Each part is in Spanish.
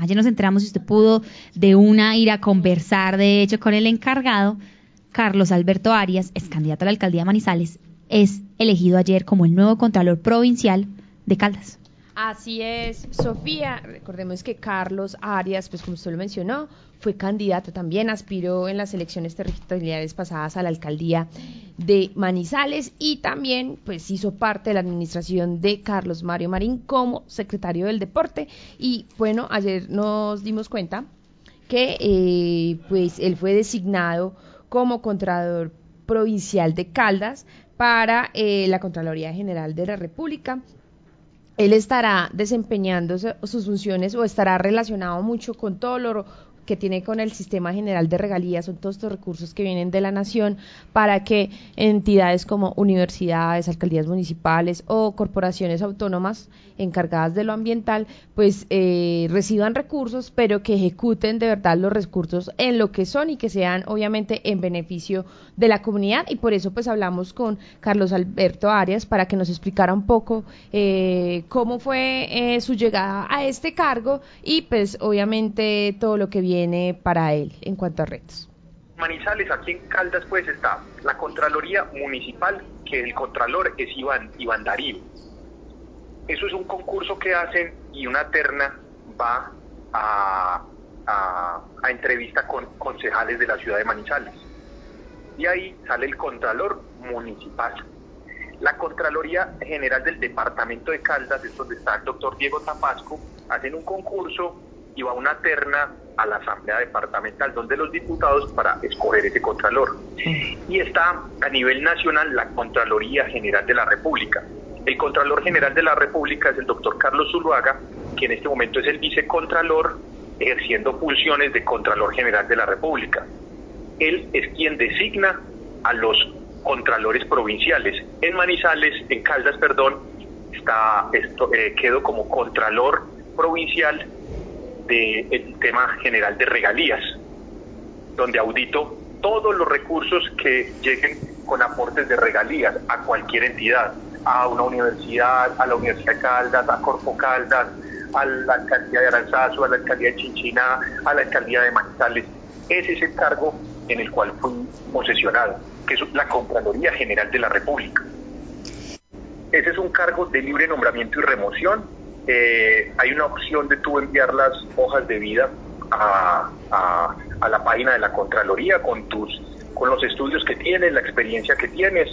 Ayer nos enteramos, si usted pudo, de una ir a conversar, de hecho, con el encargado, Carlos Alberto Arias, es candidato a la alcaldía de Manizales, es elegido ayer como el nuevo Contralor Provincial de Caldas. Así es, Sofía. Recordemos que Carlos Arias, pues como usted lo mencionó, fue candidato también, aspiró en las elecciones territoriales pasadas a la alcaldía de Manizales y también pues hizo parte de la administración de Carlos Mario Marín como secretario del deporte. Y bueno, ayer nos dimos cuenta que eh, pues él fue designado como Contralor Provincial de Caldas para eh, la Contraloría General de la República él estará desempeñando sus funciones o estará relacionado mucho con todo lo que tiene con el sistema general de regalías, son todos estos recursos que vienen de la nación para que entidades como universidades, alcaldías municipales o corporaciones autónomas encargadas de lo ambiental, pues eh, reciban recursos, pero que ejecuten de verdad los recursos en lo que son y que sean obviamente en beneficio de la comunidad. Y por eso pues hablamos con Carlos Alberto Arias para que nos explicara un poco eh, cómo fue eh, su llegada a este cargo y pues obviamente todo lo que viene para él en cuanto a retos? Manizales, aquí en Caldas, pues está la Contraloría Municipal, que el Contralor es Iván, Iván Darío. Eso es un concurso que hacen y una terna va a, a, entrevista con concejales de la ciudad de Manizales. Y ahí sale el Contralor Municipal. La Contraloría General del Departamento de Caldas, es donde está el doctor Diego Tapasco, hacen un concurso y va una terna a la Asamblea Departamental, donde los diputados para escoger ese Contralor. Y está a nivel nacional la Contraloría General de la República. El Contralor General de la República es el doctor Carlos Zuluaga, que en este momento es el vicecontralor, ejerciendo funciones de Contralor General de la República. Él es quien designa a los contralores provinciales. En Manizales, en Caldas, perdón, está esto, eh, quedó como contralor provincial del tema general de regalías, donde audito todos los recursos que lleguen con aportes de regalías a cualquier entidad, a una universidad, a la Universidad Caldas, a Corpo Caldas, a la alcaldía de Aranzazu, a la alcaldía de Chinchina, a la alcaldía de Manizales. Ese es el cargo en el cual fui posesionado, que es la Contraloría General de la República. Ese es un cargo de libre nombramiento y remoción eh, hay una opción de tú enviar las hojas de vida a, la página de la Contraloría con tus con los estudios que tienes, la experiencia que tienes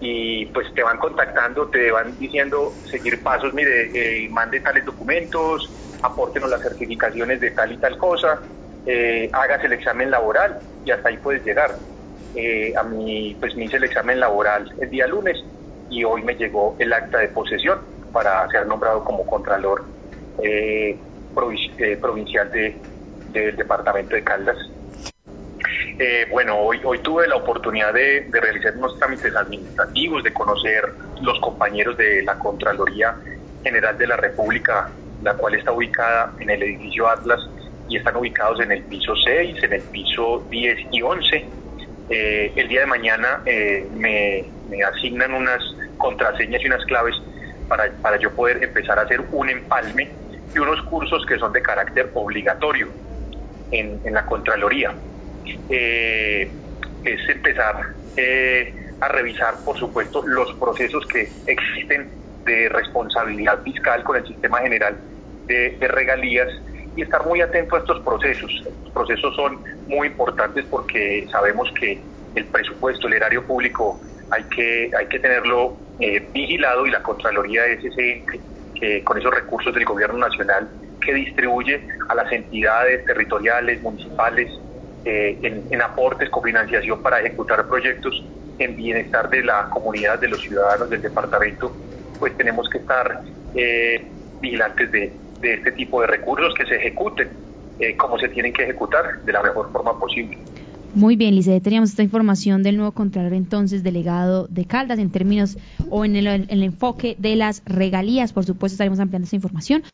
y pues te van contactando, te van diciendo seguir pasos, mire, eh, mande tales documentos, apórtenos las certificaciones de tal y tal cosa, eh, hagas el examen laboral y hasta ahí puedes llegar. Eh, a mí pues me hice el examen laboral el día lunes y hoy me llegó el acta de posesión para ser nombrado como Contralor eh, eh, Provincial de, del Departamento de Caldas. Eh, bueno, hoy, hoy tuve la oportunidad de, realizar unos trámites administrativos, de conocer los compañeros de la Contraloría General de la República, la cual está ubicada en el edificio Atlas y están ubicados en el piso 6, en el piso 10 y 11. el día de mañana me, me asignan unas contraseñas y unas claves para, para yo poder empezar a hacer un empalme y unos cursos que son de carácter obligatorio en, en la Contraloría. Eh, es empezar eh, a revisar, por supuesto, los procesos que existen de responsabilidad fiscal con el sistema general de, de regalías y estar muy atento a estos procesos. Los procesos son muy importantes porque sabemos que el presupuesto, el erario público, hay que, hay que tenerlo eh, vigilado y la Contraloría es ese ente que con esos recursos del Gobierno Nacional que distribuye a las entidades territoriales, municipales, eh, en, aportes, cofinanciación para ejecutar proyectos en bienestar de la comunidad, de los ciudadanos del departamento, pues tenemos que estar eh, vigilantes de, de, este tipo de recursos que se ejecuten como se tienen que ejecutar de la mejor forma posible. Muy bien, Lice, teníamos esta información del nuevo Contralor entonces delegado de Caldas en términos o en el, el enfoque de las regalías. Por supuesto, estaremos ampliando esta información.